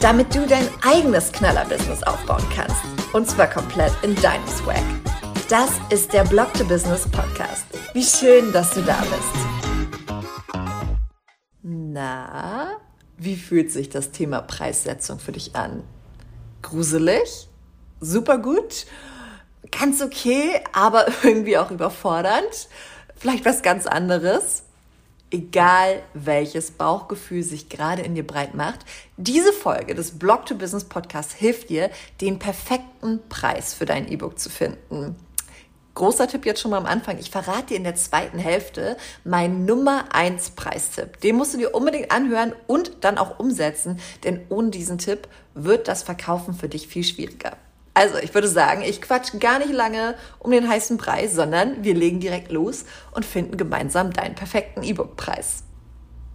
damit du dein eigenes Knaller-Business aufbauen kannst. Und zwar komplett in deinem Swag. Das ist der Blog to Business Podcast. Wie schön, dass du da bist. Na, wie fühlt sich das Thema Preissetzung für dich an? Gruselig? Super gut? Ganz okay, aber irgendwie auch überfordernd? Vielleicht was ganz anderes? Egal welches Bauchgefühl sich gerade in dir breit macht. Diese Folge des Blog to Business Podcasts hilft dir, den perfekten Preis für dein E-Book zu finden. Großer Tipp jetzt schon mal am Anfang. Ich verrate dir in der zweiten Hälfte meinen Nummer 1 Preistipp. Den musst du dir unbedingt anhören und dann auch umsetzen, denn ohne diesen Tipp wird das Verkaufen für dich viel schwieriger. Also, ich würde sagen, ich quatsch gar nicht lange um den heißen Preis, sondern wir legen direkt los und finden gemeinsam deinen perfekten E-Book-Preis.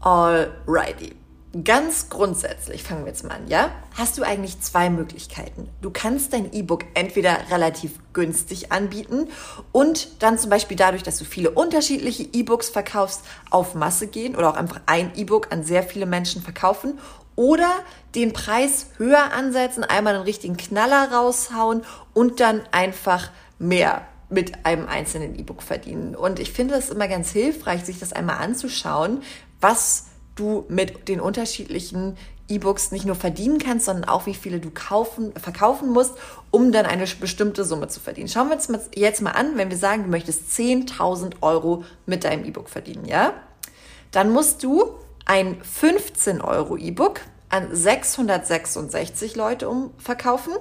Alrighty. Ganz grundsätzlich fangen wir jetzt mal an, ja? Hast du eigentlich zwei Möglichkeiten. Du kannst dein E-Book entweder relativ günstig anbieten und dann zum Beispiel dadurch, dass du viele unterschiedliche E-Books verkaufst, auf Masse gehen oder auch einfach ein E-Book an sehr viele Menschen verkaufen oder den Preis höher ansetzen, einmal einen richtigen Knaller raushauen und dann einfach mehr mit einem einzelnen E-Book verdienen. Und ich finde es immer ganz hilfreich, sich das einmal anzuschauen, was du mit den unterschiedlichen E-Books nicht nur verdienen kannst, sondern auch wie viele du kaufen, verkaufen musst, um dann eine bestimmte Summe zu verdienen. Schauen wir uns jetzt mal an, wenn wir sagen, du möchtest 10.000 Euro mit deinem E-Book verdienen, ja? Dann musst du ein 15 Euro E-Book an 666 Leute umverkaufen,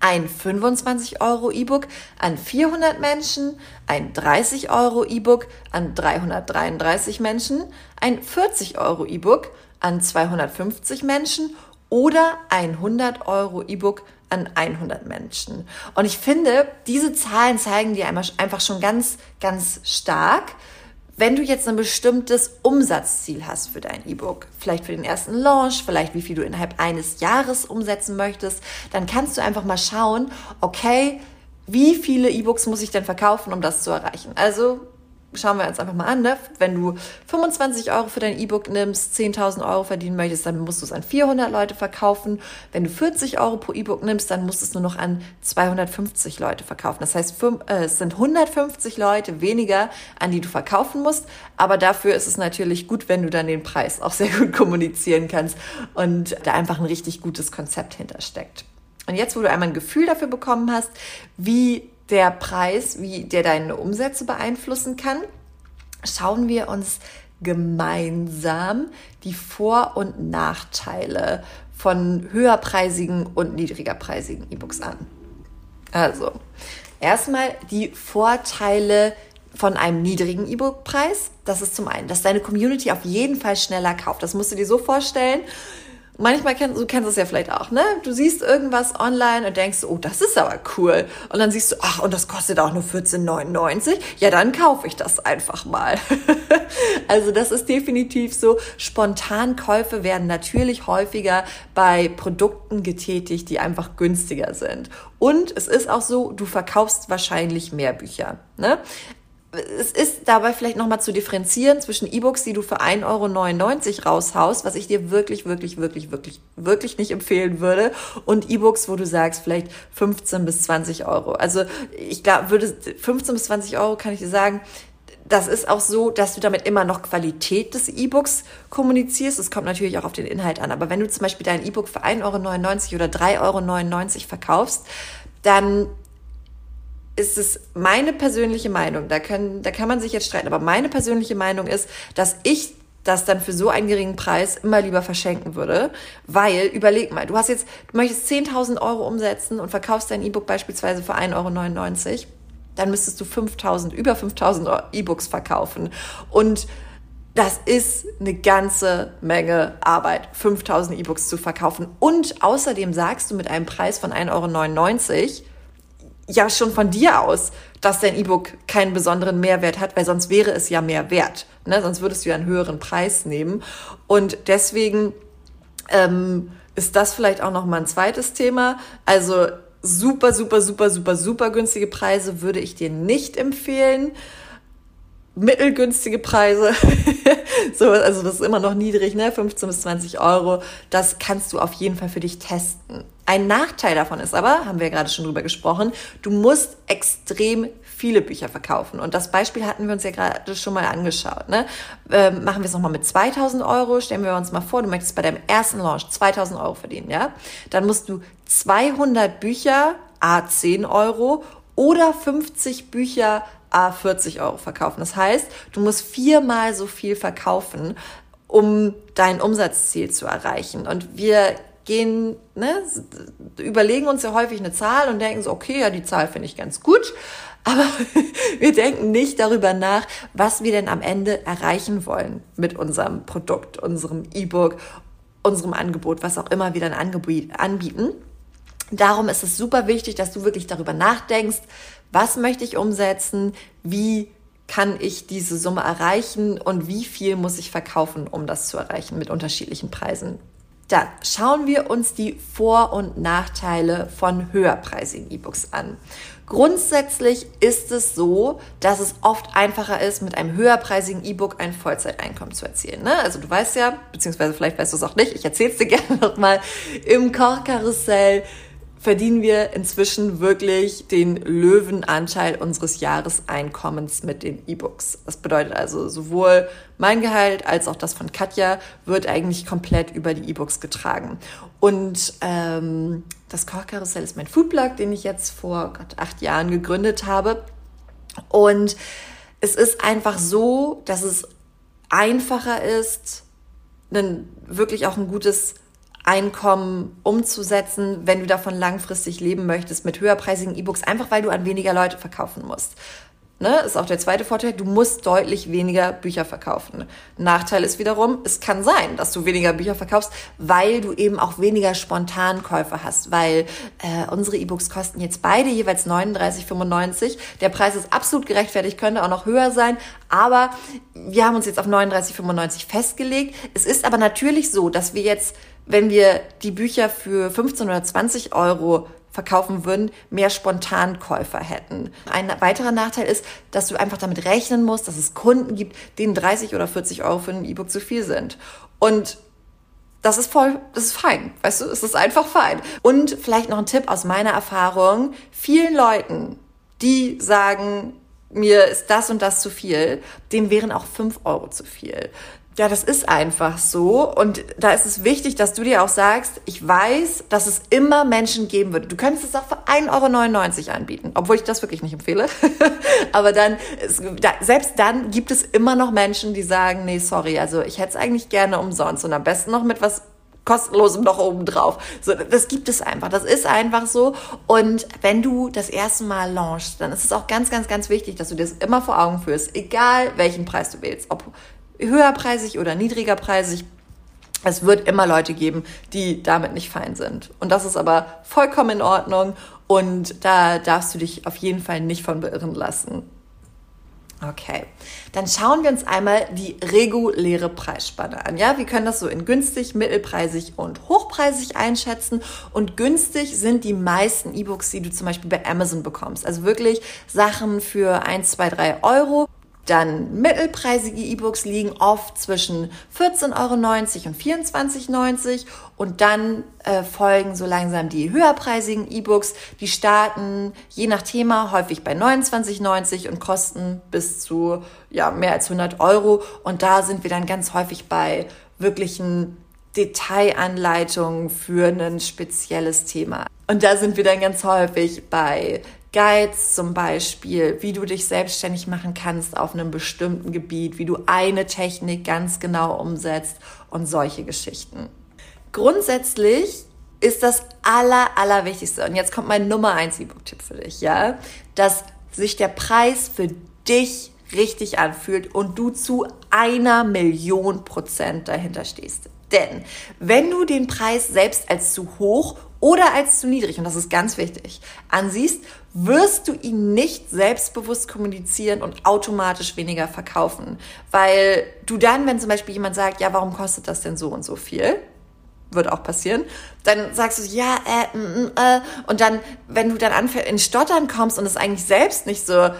ein 25 Euro E-Book an 400 Menschen, ein 30 Euro E-Book an 333 Menschen, ein 40 Euro E-Book an 250 Menschen oder ein 100 Euro E-Book an 100 Menschen. Und ich finde, diese Zahlen zeigen dir einfach schon ganz, ganz stark, wenn du jetzt ein bestimmtes Umsatzziel hast für dein E-Book, vielleicht für den ersten Launch, vielleicht wie viel du innerhalb eines Jahres umsetzen möchtest, dann kannst du einfach mal schauen, okay, wie viele E-Books muss ich denn verkaufen, um das zu erreichen? Also schauen wir uns einfach mal an, ne? wenn du 25 Euro für dein E-Book nimmst, 10.000 Euro verdienen möchtest, dann musst du es an 400 Leute verkaufen. Wenn du 40 Euro pro E-Book nimmst, dann musst du es nur noch an 250 Leute verkaufen. Das heißt, äh, es sind 150 Leute weniger, an die du verkaufen musst. Aber dafür ist es natürlich gut, wenn du dann den Preis auch sehr gut kommunizieren kannst und da einfach ein richtig gutes Konzept hintersteckt. Und jetzt, wo du einmal ein Gefühl dafür bekommen hast, wie der Preis, wie der deine Umsätze beeinflussen kann, schauen wir uns gemeinsam die Vor- und Nachteile von höherpreisigen und niedrigerpreisigen E-Books an. Also, erstmal die Vorteile von einem niedrigen E-Book-Preis. Das ist zum einen, dass deine Community auf jeden Fall schneller kauft. Das musst du dir so vorstellen manchmal kennst du kennst es ja vielleicht auch, ne? Du siehst irgendwas online und denkst, oh, das ist aber cool. Und dann siehst du, ach, und das kostet auch nur 14,99. Ja, dann kaufe ich das einfach mal. also das ist definitiv so. Spontankäufe werden natürlich häufiger bei Produkten getätigt, die einfach günstiger sind. Und es ist auch so, du verkaufst wahrscheinlich mehr Bücher. Ne? Es ist dabei vielleicht nochmal zu differenzieren zwischen E-Books, die du für 1,99 Euro raushaust, was ich dir wirklich, wirklich, wirklich, wirklich, wirklich nicht empfehlen würde, und E-Books, wo du sagst, vielleicht 15 bis 20 Euro. Also ich glaube, würde 15 bis 20 Euro kann ich dir sagen, das ist auch so, dass du damit immer noch Qualität des E-Books kommunizierst. Es kommt natürlich auch auf den Inhalt an. Aber wenn du zum Beispiel dein E-Book für 1,99 Euro oder 3,99 Euro verkaufst, dann ist es meine persönliche Meinung, da, können, da kann man sich jetzt streiten, aber meine persönliche Meinung ist, dass ich das dann für so einen geringen Preis immer lieber verschenken würde, weil, überleg mal, du hast jetzt, du möchtest 10.000 Euro umsetzen und verkaufst dein E-Book beispielsweise für 1,99 Euro, dann müsstest du 5.000, über 5.000 E-Books verkaufen. Und das ist eine ganze Menge Arbeit, 5000 E-Books zu verkaufen. Und außerdem sagst du mit einem Preis von 1,99 Euro ja schon von dir aus, dass dein E-Book keinen besonderen Mehrwert hat, weil sonst wäre es ja mehr wert. Ne? Sonst würdest du ja einen höheren Preis nehmen. Und deswegen ähm, ist das vielleicht auch noch mal ein zweites Thema. Also super, super, super, super, super günstige Preise würde ich dir nicht empfehlen mittelgünstige Preise. so, also das ist immer noch niedrig, ne? 15 bis 20 Euro. Das kannst du auf jeden Fall für dich testen. Ein Nachteil davon ist aber, haben wir ja gerade schon drüber gesprochen, du musst extrem viele Bücher verkaufen. Und das Beispiel hatten wir uns ja gerade schon mal angeschaut. Ne? Ähm, machen wir es nochmal mit 2000 Euro. Stellen wir uns mal vor, du möchtest bei deinem ersten Launch 2000 Euro verdienen. ja? Dann musst du 200 Bücher, a 10 Euro oder 50 Bücher, A 40 Euro verkaufen. Das heißt, du musst viermal so viel verkaufen, um dein Umsatzziel zu erreichen. Und wir gehen, ne, überlegen uns ja häufig eine Zahl und denken so, okay, ja, die Zahl finde ich ganz gut. Aber wir denken nicht darüber nach, was wir denn am Ende erreichen wollen mit unserem Produkt, unserem E-Book, unserem Angebot, was auch immer wir dann anbieten. Darum ist es super wichtig, dass du wirklich darüber nachdenkst, was möchte ich umsetzen, wie kann ich diese Summe erreichen und wie viel muss ich verkaufen, um das zu erreichen mit unterschiedlichen Preisen. Dann schauen wir uns die Vor- und Nachteile von höherpreisigen E-Books an. Grundsätzlich ist es so, dass es oft einfacher ist, mit einem höherpreisigen E-Book ein Vollzeiteinkommen zu erzielen. Ne? Also du weißt ja, beziehungsweise vielleicht weißt du es auch nicht, ich erzähle es dir gerne nochmal, im Kochkarussell verdienen wir inzwischen wirklich den Löwenanteil unseres Jahreseinkommens mit den E-Books. Das bedeutet also sowohl mein Gehalt als auch das von Katja wird eigentlich komplett über die E-Books getragen. Und ähm, das Kochkarussell ist mein Foodblog, den ich jetzt vor Gott, acht Jahren gegründet habe. Und es ist einfach so, dass es einfacher ist, dann wirklich auch ein gutes Einkommen umzusetzen, wenn du davon langfristig leben möchtest mit höherpreisigen E-Books, einfach weil du an weniger Leute verkaufen musst. Ne, ist auch der zweite Vorteil, du musst deutlich weniger Bücher verkaufen. Nachteil ist wiederum, es kann sein, dass du weniger Bücher verkaufst, weil du eben auch weniger Spontankäufe hast, weil äh, unsere E-Books kosten jetzt beide jeweils 39,95. Der Preis ist absolut gerechtfertigt, könnte auch noch höher sein, aber wir haben uns jetzt auf 39,95 festgelegt. Es ist aber natürlich so, dass wir jetzt wenn wir die Bücher für 15 oder 20 Euro verkaufen würden, mehr Spontankäufer hätten. Ein weiterer Nachteil ist, dass du einfach damit rechnen musst, dass es Kunden gibt, denen 30 oder 40 Euro für ein E-Book zu viel sind. Und das ist voll, das ist fein, weißt du, es ist einfach fein. Und vielleicht noch ein Tipp aus meiner Erfahrung, vielen Leuten, die sagen, mir ist das und das zu viel, denen wären auch 5 Euro zu viel. Ja, das ist einfach so. Und da ist es wichtig, dass du dir auch sagst, ich weiß, dass es immer Menschen geben wird. Du könntest es auch für 1,99 Euro anbieten, obwohl ich das wirklich nicht empfehle. Aber dann, selbst dann gibt es immer noch Menschen, die sagen, nee, sorry, also ich hätte es eigentlich gerne umsonst und am besten noch mit was kostenlosem noch oben drauf. So, das gibt es einfach. Das ist einfach so. Und wenn du das erste Mal launchst, dann ist es auch ganz, ganz, ganz wichtig, dass du dir das immer vor Augen führst, egal welchen Preis du wählst. Ob höherpreisig oder niedrigerpreisig. Es wird immer Leute geben, die damit nicht fein sind. Und das ist aber vollkommen in Ordnung und da darfst du dich auf jeden Fall nicht von beirren lassen. Okay, dann schauen wir uns einmal die reguläre Preisspanne an. Ja, wir können das so in günstig, mittelpreisig und hochpreisig einschätzen. Und günstig sind die meisten E-Books, die du zum Beispiel bei Amazon bekommst. Also wirklich Sachen für 1, 2, 3 Euro. Dann mittelpreisige E-Books liegen oft zwischen 14,90 Euro und 24,90 Euro. Und dann äh, folgen so langsam die höherpreisigen E-Books. Die starten je nach Thema häufig bei 29,90 und kosten bis zu ja, mehr als 100 Euro. Und da sind wir dann ganz häufig bei wirklichen Detailanleitungen für ein spezielles Thema. Und da sind wir dann ganz häufig bei Guides zum Beispiel, wie du dich selbstständig machen kannst auf einem bestimmten Gebiet, wie du eine Technik ganz genau umsetzt und solche Geschichten. Grundsätzlich ist das aller, allerwichtigste, und jetzt kommt mein Nummer eins E-Book-Tipp für dich, ja, dass sich der Preis für dich richtig anfühlt und du zu einer Million Prozent dahinter stehst. Denn wenn du den Preis selbst als zu hoch oder als zu niedrig, und das ist ganz wichtig, ansiehst, wirst du ihn nicht selbstbewusst kommunizieren und automatisch weniger verkaufen. Weil du dann, wenn zum Beispiel jemand sagt, ja, warum kostet das denn so und so viel? Wird auch passieren. Dann sagst du, ja, äh, mm, äh, und dann, wenn du dann in Stottern kommst und es eigentlich selbst nicht so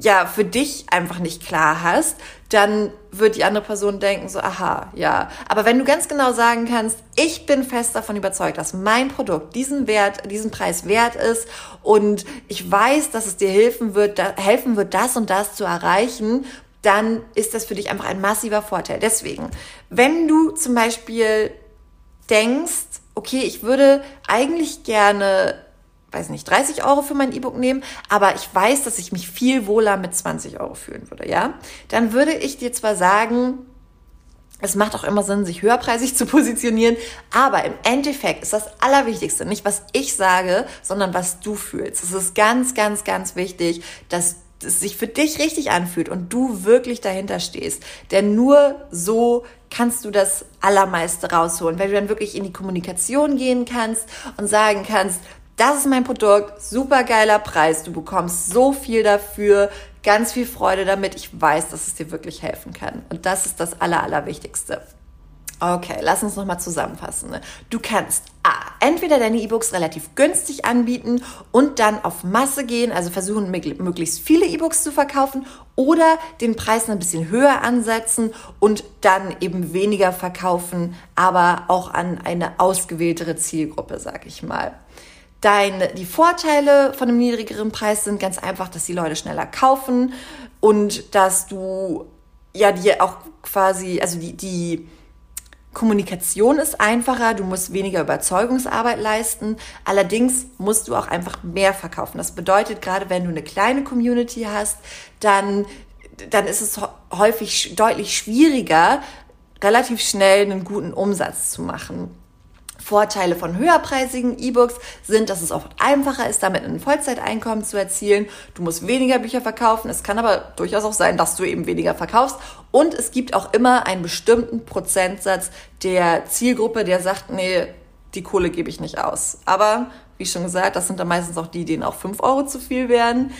ja für dich einfach nicht klar hast, dann wird die andere Person denken so, aha, ja. Aber wenn du ganz genau sagen kannst, ich bin fest davon überzeugt, dass mein Produkt diesen Wert, diesen Preis wert ist und ich weiß, dass es dir helfen wird, da, helfen wird, das und das zu erreichen, dann ist das für dich einfach ein massiver Vorteil. Deswegen, wenn du zum Beispiel denkst, okay, ich würde eigentlich gerne weiß nicht, 30 Euro für mein E-Book nehmen, aber ich weiß, dass ich mich viel wohler mit 20 Euro fühlen würde, ja, dann würde ich dir zwar sagen, es macht auch immer Sinn, sich höherpreisig zu positionieren, aber im Endeffekt ist das Allerwichtigste nicht, was ich sage, sondern was du fühlst. Es ist ganz, ganz, ganz wichtig, dass es sich für dich richtig anfühlt und du wirklich dahinter stehst. Denn nur so kannst du das Allermeiste rausholen, wenn du dann wirklich in die Kommunikation gehen kannst und sagen kannst, das ist mein Produkt, super geiler Preis, du bekommst so viel dafür, ganz viel Freude damit. Ich weiß, dass es dir wirklich helfen kann. Und das ist das Aller, Allerwichtigste. Okay, lass uns nochmal zusammenfassen. Du kannst A, entweder deine E-Books relativ günstig anbieten und dann auf Masse gehen, also versuchen, möglichst viele E-Books zu verkaufen oder den Preis ein bisschen höher ansetzen und dann eben weniger verkaufen, aber auch an eine ausgewähltere Zielgruppe, sag ich mal. Dein, die Vorteile von einem niedrigeren Preis sind ganz einfach, dass die Leute schneller kaufen und dass du ja dir auch quasi, also die, die Kommunikation ist einfacher, du musst weniger Überzeugungsarbeit leisten. Allerdings musst du auch einfach mehr verkaufen. Das bedeutet, gerade wenn du eine kleine Community hast, dann, dann ist es häufig deutlich schwieriger, relativ schnell einen guten Umsatz zu machen. Vorteile von höherpreisigen E-Books sind, dass es oft einfacher ist, damit ein Vollzeiteinkommen zu erzielen. Du musst weniger Bücher verkaufen. Es kann aber durchaus auch sein, dass du eben weniger verkaufst. Und es gibt auch immer einen bestimmten Prozentsatz der Zielgruppe, der sagt, nee, die Kohle gebe ich nicht aus. Aber wie schon gesagt, das sind dann meistens auch die, denen auch fünf Euro zu viel werden.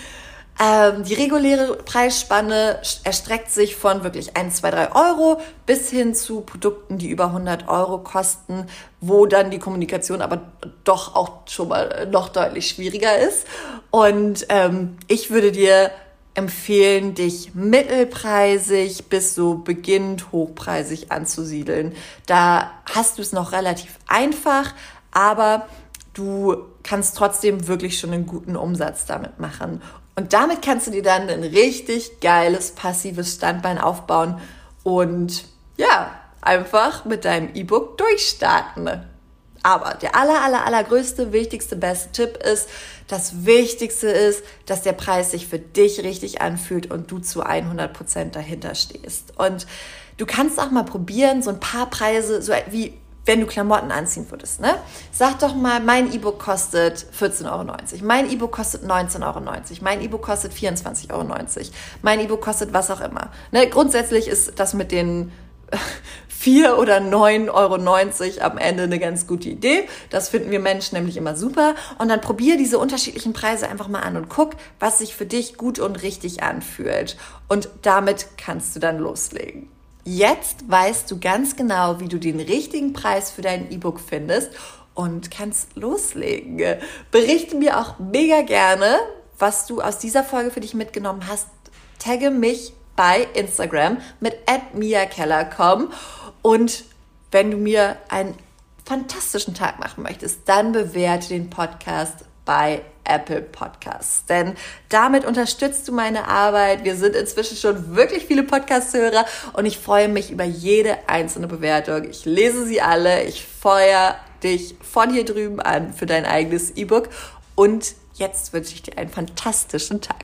Ähm, die reguläre Preisspanne erstreckt sich von wirklich 1, 2, 3 Euro bis hin zu Produkten, die über 100 Euro kosten, wo dann die Kommunikation aber doch auch schon mal noch deutlich schwieriger ist. Und ähm, ich würde dir empfehlen, dich mittelpreisig bis so beginnend hochpreisig anzusiedeln. Da hast du es noch relativ einfach, aber du kannst trotzdem wirklich schon einen guten Umsatz damit machen. Und damit kannst du dir dann ein richtig geiles passives Standbein aufbauen und ja, einfach mit deinem E-Book durchstarten. Aber der aller, aller, allergrößte, wichtigste, beste Tipp ist, das Wichtigste ist, dass der Preis sich für dich richtig anfühlt und du zu 100 Prozent dahinter stehst. Und du kannst auch mal probieren, so ein paar Preise, so wie wenn du Klamotten anziehen würdest, ne? Sag doch mal, mein E-Book kostet 14,90 Euro. Mein E-Book kostet 19,90 Euro. Mein E-Book kostet 24,90 Euro. Mein E-Book kostet was auch immer. Ne? Grundsätzlich ist das mit den 4 oder 9,90 Euro am Ende eine ganz gute Idee. Das finden wir Menschen nämlich immer super. Und dann probier diese unterschiedlichen Preise einfach mal an und guck, was sich für dich gut und richtig anfühlt. Und damit kannst du dann loslegen. Jetzt weißt du ganz genau, wie du den richtigen Preis für dein E-Book findest und kannst loslegen. Berichte mir auch mega gerne, was du aus dieser Folge für dich mitgenommen hast. Tagge mich bei Instagram mit miakeller.com und wenn du mir einen fantastischen Tag machen möchtest, dann bewerte den Podcast bei Apple Podcasts. Denn damit unterstützt du meine Arbeit. Wir sind inzwischen schon wirklich viele Podcast-Hörer und ich freue mich über jede einzelne Bewertung. Ich lese sie alle. Ich feuer dich von hier drüben an für dein eigenes E-Book. Und jetzt wünsche ich dir einen fantastischen Tag.